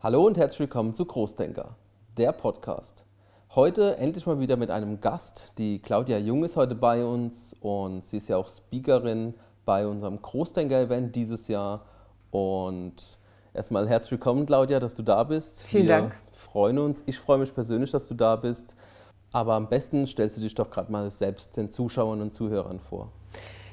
Hallo und herzlich willkommen zu Großdenker, der Podcast. Heute endlich mal wieder mit einem Gast. Die Claudia Jung ist heute bei uns und sie ist ja auch Speakerin bei unserem Großdenker-Event dieses Jahr. Und erstmal herzlich willkommen, Claudia, dass du da bist. Vielen Wir Dank. freuen uns. Ich freue mich persönlich, dass du da bist. Aber am besten stellst du dich doch gerade mal selbst den Zuschauern und Zuhörern vor.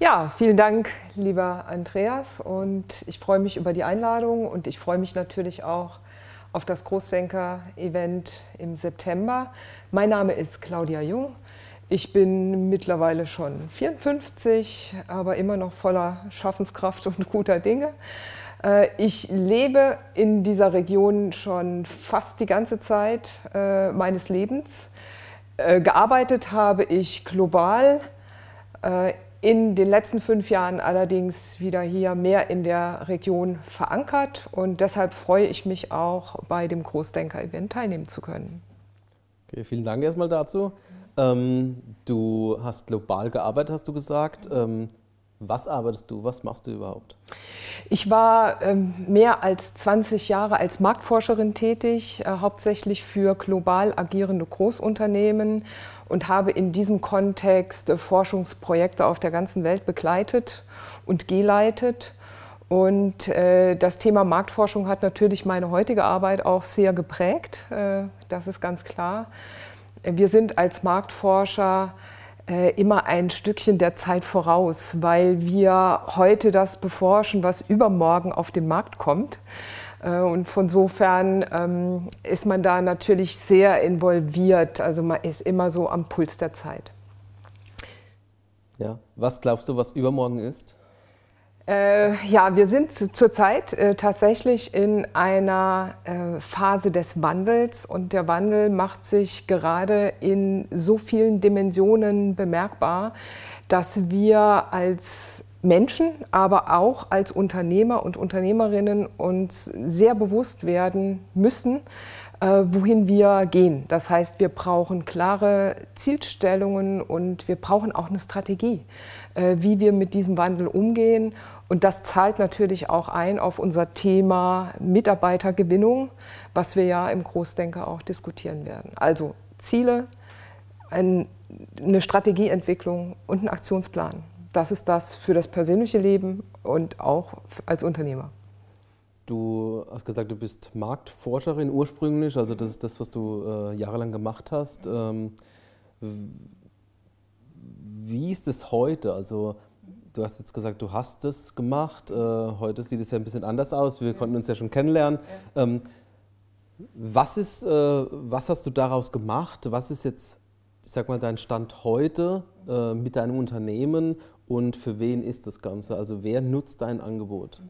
Ja, vielen Dank, lieber Andreas. Und ich freue mich über die Einladung und ich freue mich natürlich auch auf das Großdenker-Event im September. Mein Name ist Claudia Jung. Ich bin mittlerweile schon 54, aber immer noch voller Schaffenskraft und guter Dinge. Äh, Ich lebe in dieser Region schon fast die ganze Zeit äh, meines Lebens. Äh, Gearbeitet habe ich global in den letzten fünf Jahren allerdings wieder hier mehr in der Region verankert und deshalb freue ich mich auch bei dem Großdenker-Event teilnehmen zu können. Okay, vielen Dank erstmal dazu. Ähm, du hast global gearbeitet, hast du gesagt. Ähm, was arbeitest du? Was machst du überhaupt? Ich war ähm, mehr als 20 Jahre als Marktforscherin tätig, äh, hauptsächlich für global agierende Großunternehmen und habe in diesem Kontext äh, Forschungsprojekte auf der ganzen Welt begleitet und geleitet. Und äh, das Thema Marktforschung hat natürlich meine heutige Arbeit auch sehr geprägt, äh, das ist ganz klar. Wir sind als Marktforscher immer ein Stückchen der Zeit voraus, weil wir heute das beforschen, was übermorgen auf den Markt kommt. Äh, Und von sofern ähm, ist man da natürlich sehr involviert. Also man ist immer so am Puls der Zeit. Ja. Was glaubst du, was übermorgen ist? Äh, ja, wir sind zu, zurzeit äh, tatsächlich in einer äh, Phase des Wandels und der Wandel macht sich gerade in so vielen Dimensionen bemerkbar, dass wir als Menschen, aber auch als Unternehmer und Unternehmerinnen uns sehr bewusst werden müssen, wohin wir gehen. Das heißt, wir brauchen klare Zielstellungen und wir brauchen auch eine Strategie, äh, wie wir mit diesem Wandel umgehen. Und das zahlt natürlich auch ein auf unser Thema Mitarbeitergewinnung, was wir ja im Großdenker auch diskutieren werden. Also Ziele, ein, eine Strategieentwicklung und ein Aktionsplan. Das ist das für das persönliche Leben und auch als Unternehmer. Du hast gesagt, du bist Marktforscherin ursprünglich, also das ist das, was du äh, jahrelang gemacht hast. Ähm, wie ist es heute? Also du hast jetzt gesagt, du hast es gemacht. Äh, heute sieht es ja ein bisschen anders aus. Wir konnten uns ja schon kennenlernen. Ähm, was ist, äh, was hast du daraus gemacht? Was ist jetzt, ich sag mal, dein Stand heute äh, mit deinem Unternehmen und für wen ist das Ganze? Also wer nutzt dein Angebot?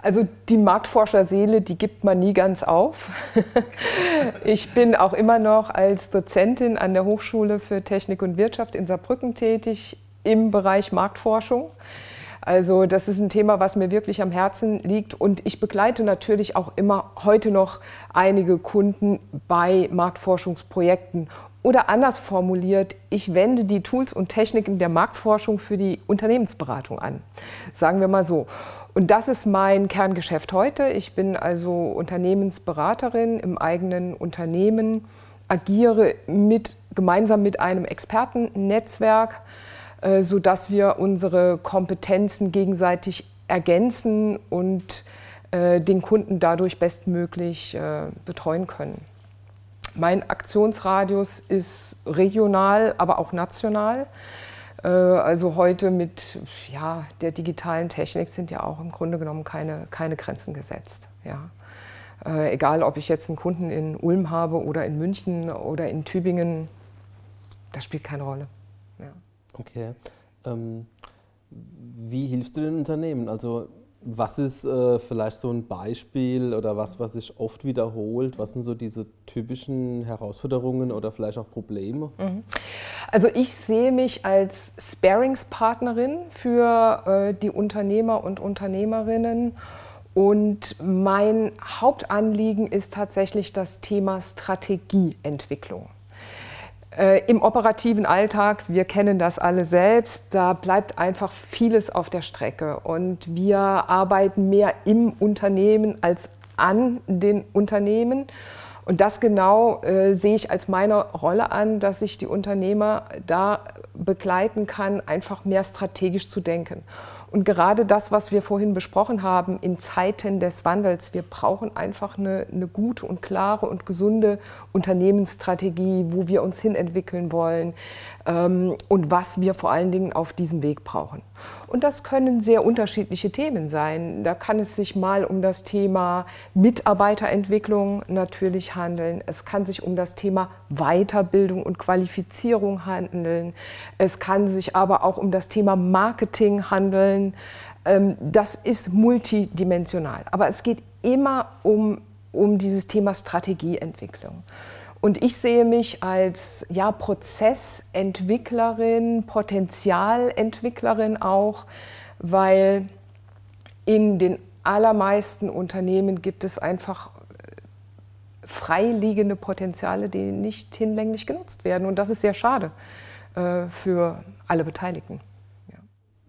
Also die Marktforscherseele, die gibt man nie ganz auf. Ich bin auch immer noch als Dozentin an der Hochschule für Technik und Wirtschaft in Saarbrücken tätig im Bereich Marktforschung. Also das ist ein Thema, was mir wirklich am Herzen liegt und ich begleite natürlich auch immer heute noch einige Kunden bei Marktforschungsprojekten. Oder anders formuliert, ich wende die Tools und Techniken der Marktforschung für die Unternehmensberatung an. Sagen wir mal so. Und das ist mein Kerngeschäft heute. Ich bin also Unternehmensberaterin im eigenen Unternehmen, agiere mit, gemeinsam mit einem Expertennetzwerk, äh, sodass wir unsere Kompetenzen gegenseitig ergänzen und äh, den Kunden dadurch bestmöglich äh, betreuen können. Mein Aktionsradius ist regional, aber auch national. Äh, Also heute mit ja, der digitalen Technik sind ja auch im Grunde genommen keine, keine Grenzen gesetzt. Ja. Äh, Egal, ob ich jetzt einen Kunden in Ulm habe oder in München oder in Tübingen, das spielt keine Rolle. Ja. Okay. Ähm, wie hilfst du den Unternehmen? Also was ist äh, vielleicht so ein Beispiel oder was, was sich oft wiederholt? Was sind so diese typischen Herausforderungen oder vielleicht auch Probleme? Also ich sehe mich als Sparingspartnerin für äh, die Unternehmer und Unternehmerinnen. Und mein Hauptanliegen ist tatsächlich das Thema Strategieentwicklung. Äh, Im operativen Alltag, wir kennen das alle selbst, da bleibt einfach vieles auf der Strecke. Und wir arbeiten mehr im Unternehmen als an den Unternehmen. Und das genau äh, sehe ich als meine Rolle an, dass ich die Unternehmer da begleiten kann, einfach mehr strategisch zu denken. Und gerade das, was wir vorhin besprochen haben, in Zeiten des Wandels, wir brauchen einfach eine, eine gute und klare und gesunde Unternehmensstrategie, wo wir uns hinentwickeln wollen ähm, und was wir vor allen Dingen auf diesem Weg brauchen. Und das können sehr unterschiedliche Themen sein. Da kann es sich mal um das Thema Mitarbeiterentwicklung natürlich handeln. Es kann sich um das Thema Weiterbildung und Qualifizierung handeln. Es kann sich aber auch um das Thema Marketing handeln. Ähm, das ist multidimensional. Aber es geht immer um, um dieses Thema Strategieentwicklung. Und ich sehe mich als ja, Prozessentwicklerin, Potenzialentwicklerin auch, weil in den allermeisten Unternehmen gibt es einfach äh, freiliegende Potenziale, die nicht hinlänglich genutzt werden. Und das ist sehr schade äh, für alle Beteiligten.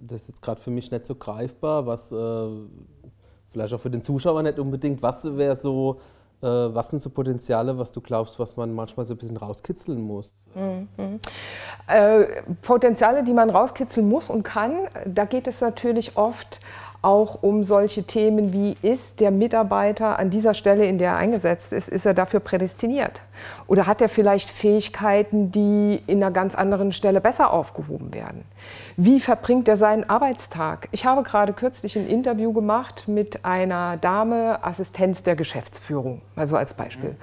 Das ist jetzt gerade für mich nicht so greifbar, was äh, vielleicht auch für den Zuschauer nicht unbedingt, was wäre so äh, was sind so Potenziale, was du glaubst, was man manchmal so ein bisschen rauskitzeln muss? Mhm. Äh, Potenziale, die man rauskitzeln muss und kann, da geht es natürlich oft auch um solche Themen wie, ist der Mitarbeiter an dieser Stelle, in der er eingesetzt ist, ist er dafür prädestiniert? Oder hat er vielleicht Fähigkeiten, die in einer ganz anderen Stelle besser aufgehoben werden? Wie verbringt er seinen Arbeitstag? Ich habe gerade kürzlich ein Interview gemacht mit einer Dame, Assistenz der Geschäftsführung, also als Beispiel.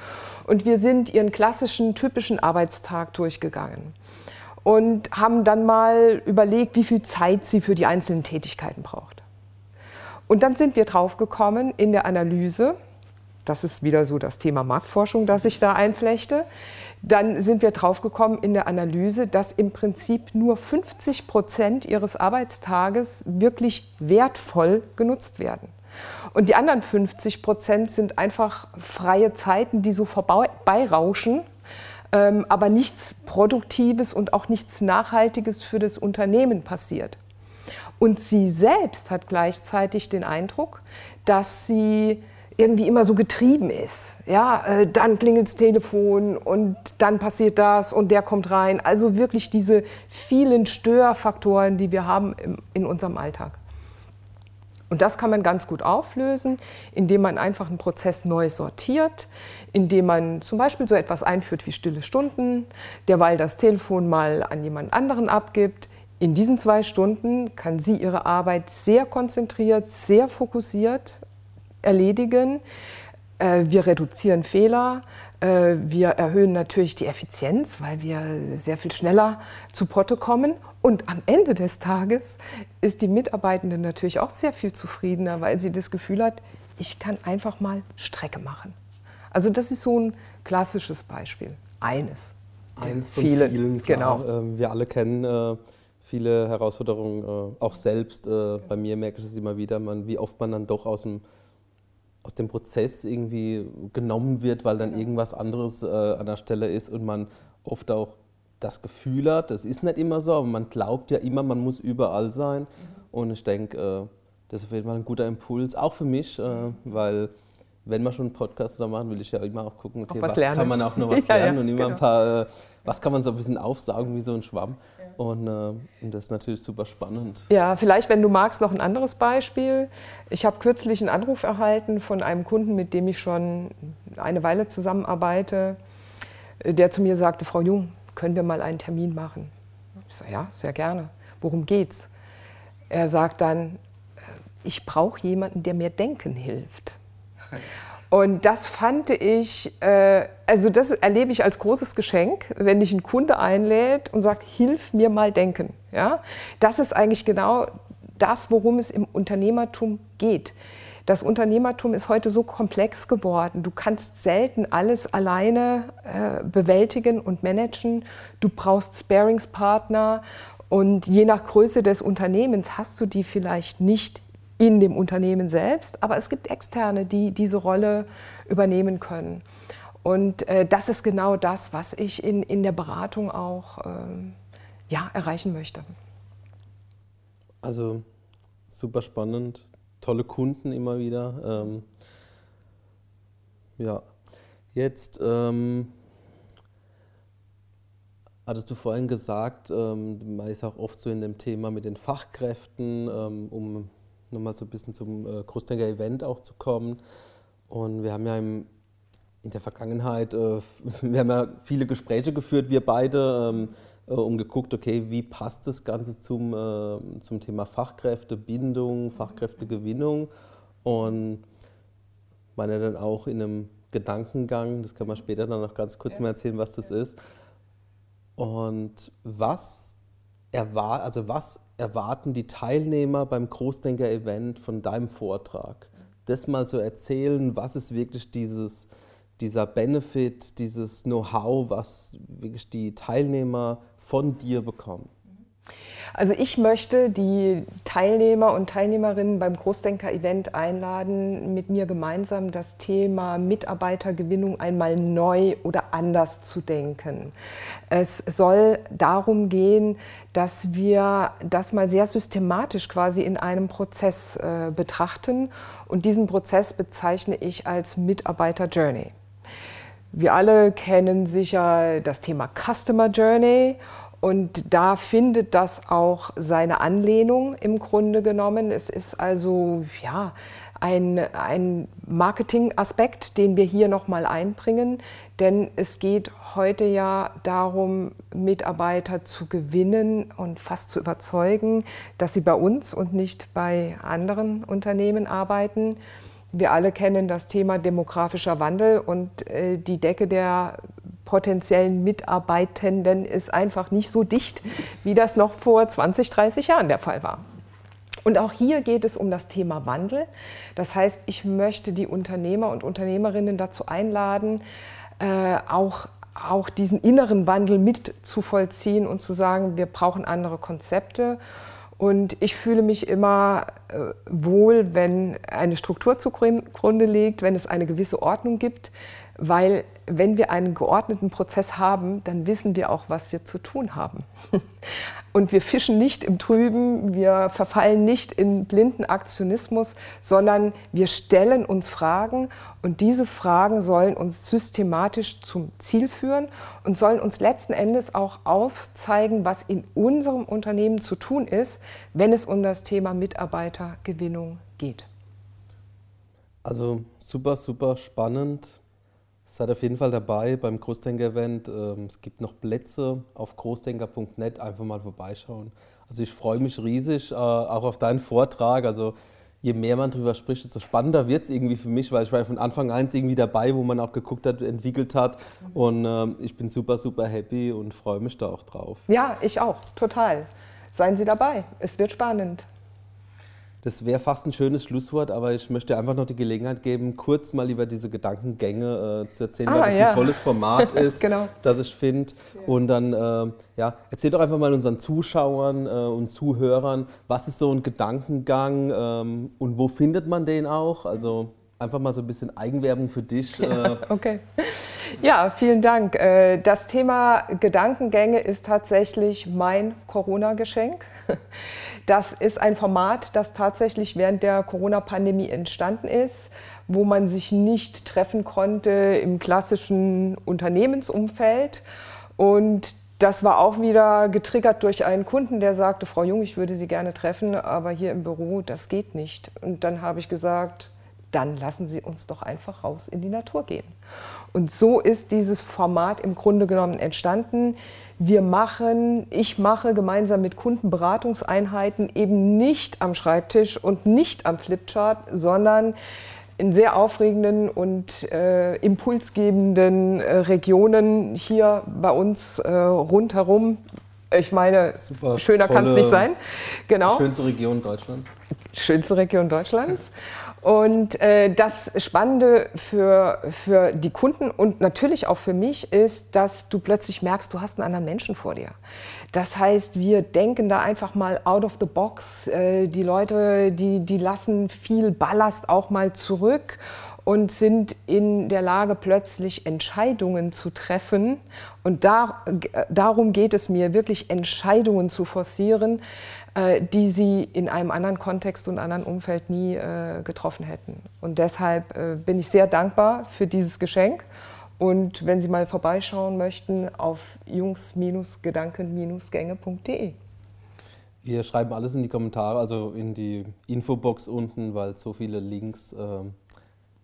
Und wir sind ihren klassischen, typischen Arbeitstag durchgegangen und haben dann mal überlegt, wie viel Zeit sie für die einzelnen Tätigkeiten braucht. Und dann sind wir drauf gekommen in der Analyse, das ist wieder so das Thema Marktforschung, das ich da einflechte, dann sind wir drauf gekommen in der Analyse, dass im Prinzip nur 50 Prozent ihres Arbeitstages wirklich wertvoll genutzt werden. Und die anderen 50 Prozent sind einfach freie Zeiten, die so vorbeirauschen, ähm, aber nichts Produktives und auch nichts Nachhaltiges für das Unternehmen passiert. Und sie selbst hat gleichzeitig den Eindruck, dass sie irgendwie immer so getrieben ist. Ja, äh, dann klingelt das Telefon und dann passiert das und der kommt rein. Also wirklich diese vielen Störfaktoren, die wir haben in unserem Alltag. Und das kann man ganz gut auflösen, indem man einfach einen Prozess neu sortiert, indem man zum Beispiel so etwas einführt wie stille Stunden, derweil das Telefon mal an jemand anderen abgibt, in diesen zwei Stunden kann sie ihre Arbeit sehr konzentriert, sehr fokussiert erledigen. Äh, wir reduzieren Fehler, äh, wir erhöhen natürlich die Effizienz, weil wir sehr viel schneller zu Potte kommen. Und am Ende des Tages ist die Mitarbeitende natürlich auch sehr viel zufriedener, weil sie das Gefühl hat, ich kann einfach mal Strecke machen. Also das ist so ein klassisches Beispiel. Eines. Eins von vielen, vielen klar. Genau. Ähm, wir alle kennen äh, viele Herausforderungen, äh, auch selbst. Äh, bei mir merke ich es immer wieder, man, wie oft man dann doch aus dem, aus dem Prozess irgendwie genommen wird, weil dann irgendwas anderes äh, an der Stelle ist und man oft auch das Gefühl hat, das ist nicht immer so, aber man glaubt ja immer, man muss überall sein. Mhm. Und ich denke, äh, das ist auf jeden Fall ein guter Impuls, auch für mich, äh, weil wenn wir schon einen Podcast zusammen machen, will ich ja immer auch gucken, okay, auch was, was kann man auch noch was lernen ja, ja, und immer genau. ein paar, äh, was kann man so ein bisschen aufsaugen wie so ein Schwamm. Und, äh, und, das ist natürlich super spannend. Ja, vielleicht, wenn du magst, noch ein anderes Beispiel. Ich habe kürzlich einen Anruf erhalten von einem Kunden, mit dem ich schon eine Weile zusammenarbeite, der zu mir sagte, Frau Jung, können wir mal einen Termin machen? Ich sage, ja, sehr gerne. Worum geht's? Er sagt dann, äh, ich brauche jemanden, der mir denken hilft. Und das fand ich, äh, also das erlebe ich als großes Geschenk, wenn dich ein Kunde einlädt und sagt, hilf mir mal denken. Ja? Das ist eigentlich genau das, worum es im Unternehmertum geht. Das Unternehmertum ist heute so komplex geworden. Du kannst selten alles alleine äh, bewältigen und managen. Du brauchst Sparingspartner und je nach Größe des Unternehmens hast du die vielleicht nicht in dem Unternehmen selbst, aber es gibt Externe, die diese Rolle übernehmen können. Und äh, das ist genau das, was ich in, in der Beratung auch äh, ja, erreichen möchte. Also super spannend, tolle Kunden immer wieder. Ähm, Ja, jetzt ähm, hattest du vorhin gesagt, ähm, man ist auch oft so in dem Thema mit den Fachkräften, ähm, um nochmal so ein bisschen zum äh, Großdenker Event auch zu kommen. Und wir haben ja im, in der Vergangenheit, äh, wir haben ja viele Gespräche geführt, wir beide, ähm, äh, um geguckt, okay, wie passt das Ganze zum, äh, zum Thema Fachkräftebindung, Fachkräftegewinnung. Und meine dann auch in einem Gedankengang, das kann man später dann noch ganz kurz ja. mal erzählen, was das ist. Und was, erwar also was erwarten die Teilnehmer beim Großdenker-Event von deinem Vortrag? Das mal so erzählen, was ist wirklich dieses, dieser Benefit, dieses Know-how, was wirklich die Teilnehmer von dir bekommen? Also ich möchte die Teilnehmer und Teilnehmerinnen beim Großdenker-Event einladen, mit mir gemeinsam das Thema Mitarbeitergewinnung einmal neu oder anders zu denken. Es soll darum gehen, dass wir das mal sehr systematisch quasi in einem Prozess äh, betrachten. Und diesen Prozess bezeichne ich als Mitarbeiter-Journey. Wir alle kennen sicher das Thema Customer Journey und da findet das auch seine Anlehnung im Grunde genommen. Es ist also ja, ein, ein Marketing-Aspekt, den wir hier nochmal einbringen, denn es geht heute ja darum, Mitarbeiter zu gewinnen und fast zu überzeugen, dass sie bei uns und nicht bei anderen Unternehmen arbeiten. Wir alle kennen das Thema demografischer Wandel und äh, die Decke der potenziellen Mitarbeitenden ist einfach nicht so dicht, wie das noch vor 20, 30 Jahren der Fall war. Und auch hier geht es um das Thema Wandel. Das heißt, ich möchte die Unternehmer und Unternehmerinnen dazu einladen, äh, auch, auch diesen inneren Wandel mit zu vollziehen und zu sagen, wir brauchen andere Konzepte. Und ich fühle mich immer äh, wohl, wenn eine Struktur zugrunde liegt, wenn es eine gewisse Ordnung gibt, weil wenn wir einen geordneten Prozess haben, dann wissen wir auch, was wir zu tun haben. Und wir fischen nicht im Trüben, wir verfallen nicht in blinden Aktionismus, sondern wir stellen uns Fragen und diese Fragen sollen uns systematisch zum Ziel führen und sollen uns letzten Endes auch aufzeigen, was in unserem Unternehmen zu tun ist, wenn es um das Thema Mitarbeitergewinnung geht. Also super, super spannend Seid auf jeden Fall dabei beim Großdenker-Event. Ähm, es gibt noch Plätze auf großdenker.net. Einfach mal vorbeischauen. Also ich freue mich riesig äh, auch auf deinen Vortrag. Also je mehr man darüber spricht, desto spannender wird es irgendwie für mich, weil ich war von Anfang an irgendwie dabei, wo man auch geguckt hat, entwickelt hat. Und ähm, ich bin super, super happy und freue mich da auch drauf. Ja, ich auch, total. Seien Sie dabei. Es wird spannend. Das wäre fast ein schönes Schlusswort, aber ich möchte einfach noch die Gelegenheit geben, kurz mal über diese Gedankengänge äh, zu erzählen, ah, weil das ja. ein tolles Format ist, genau. das ich finde. Ja. Und dann, äh, ja, erzähl doch einfach mal unseren Zuschauern äh, und Zuhörern, was ist so ein Gedankengang ähm, und wo findet man den auch? Also einfach mal so ein bisschen Eigenwerbung für dich. Ja, äh. okay. Ja, vielen Dank. Äh, das Thema Gedankengänge ist tatsächlich mein Corona-Geschenk. Das ist ein Format, das tatsächlich während der Corona-Pandemie entstanden ist, wo man sich nicht treffen konnte im klassischen Unternehmensumfeld. Und das war auch wieder getriggert durch einen Kunden, der sagte, Frau Jung, ich würde Sie gerne treffen, aber hier im Büro, das geht nicht. Und dann habe ich gesagt, dann lassen Sie uns doch einfach raus in die Natur gehen. Und so ist dieses Format im Grunde genommen entstanden. Wir machen, ich mache gemeinsam mit Kunden Beratungseinheiten eben nicht am Schreibtisch und nicht am Flipchart, sondern in sehr aufregenden und äh, impulsgebenden äh, Regionen hier bei uns äh, rundherum. Ich meine, Super, schöner kann es nicht sein. Genau. Schönste Region Deutschlands. Schönste Region Deutschlands. Und äh, das Spannende für, für die Kunden und natürlich auch für mich ist, dass du plötzlich merkst, du hast einen anderen Menschen vor dir. Das heißt, wir denken da einfach mal out of the box. Äh, die Leute, die, die lassen viel Ballast auch mal zurück und sind in der Lage, plötzlich Entscheidungen zu treffen. Und da, darum geht es mir, wirklich Entscheidungen zu forcieren, äh, die sie in einem anderen Kontext und anderen Umfeld nie äh, getroffen hätten. Und deshalb äh, bin ich sehr dankbar für dieses Geschenk. Und wenn Sie mal vorbeischauen möchten, auf jungs-gedanken-gänge.de. Wir schreiben alles in die Kommentare, also in die Infobox unten, weil so viele Links äh,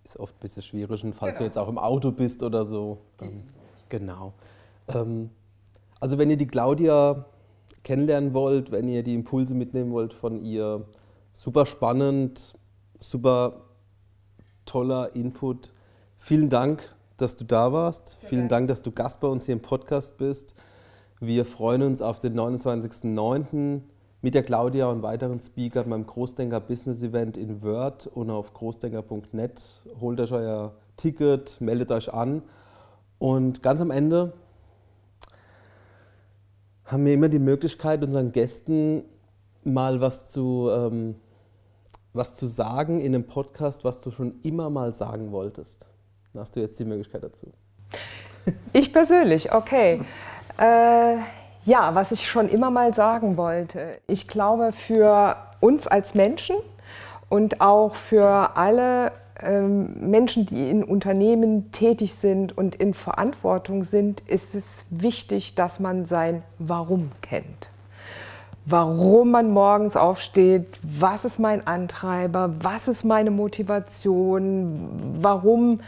ist oft ein bisschen schwierig. Und falls genau. du jetzt auch im Auto bist oder so. Dann, genau. Ähm, also wenn ihr die Claudia kennenlernen wollt, wenn ihr die Impulse mitnehmen wollt von ihr, super spannend, super toller Input. Vielen Dank, dass du da warst. Sehr Vielen geil. Dank, dass du Gast bei uns hier im Podcast bist. Wir freuen uns auf den 29.09 mit der Claudia und weiteren Speakern beim Großdenker Business Event in Word und auf großdenker.net. Holt euch euer Ticket, meldet euch an. Und ganz am Ende haben wir immer die Möglichkeit, unseren Gästen mal was zu, ähm, was zu sagen in einem Podcast, was du schon immer mal sagen wolltest. Dann hast du jetzt die Möglichkeit dazu. Ich persönlich, okay. Äh, ja, was ich schon immer mal sagen wollte. Ich glaube, für uns als Menschen und auch für alle ähm, Menschen, die in Unternehmen tätig sind und in Verantwortung sind, ist es wichtig, dass man sein Warum kennt. Warum man morgens aufsteht, was ist mein Antreiber, was ist meine Motivation, warum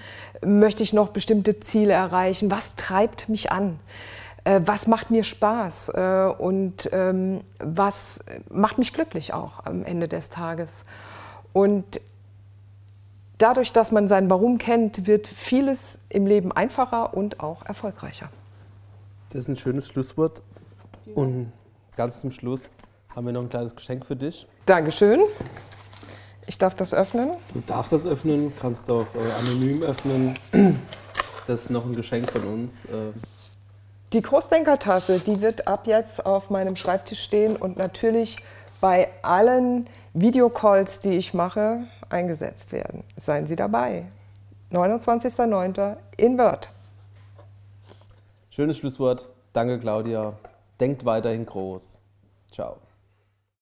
möchte ich noch bestimmte Ziele erreichen, was treibt mich an äh, was macht mir Spaß äh, und ähm, was macht mich glücklich auch am Ende des Tages. Und dadurch, dass man sein Warum kennt, wird vieles im Leben einfacher und auch erfolgreicher. Das ist ein schönes Schlusswort. Und ganz zum Schluss haben wir noch ein kleines Geschenk für dich. Dankeschön. Ich darf das öffnen. Du darfst das öffnen, kannst auch äh, anonym öffnen. Das ist noch ein Geschenk von uns. Äh, die Großdenkertasse, die wird ab jetzt auf meinem Schreibtisch stehen und natürlich bei allen Videocalls, die ich mache, eingesetzt werden. Seien Sie dabei. 29.09. in Word. Schönes Schlusswort. Danke, Claudia. Denkt weiterhin groß. Ciao.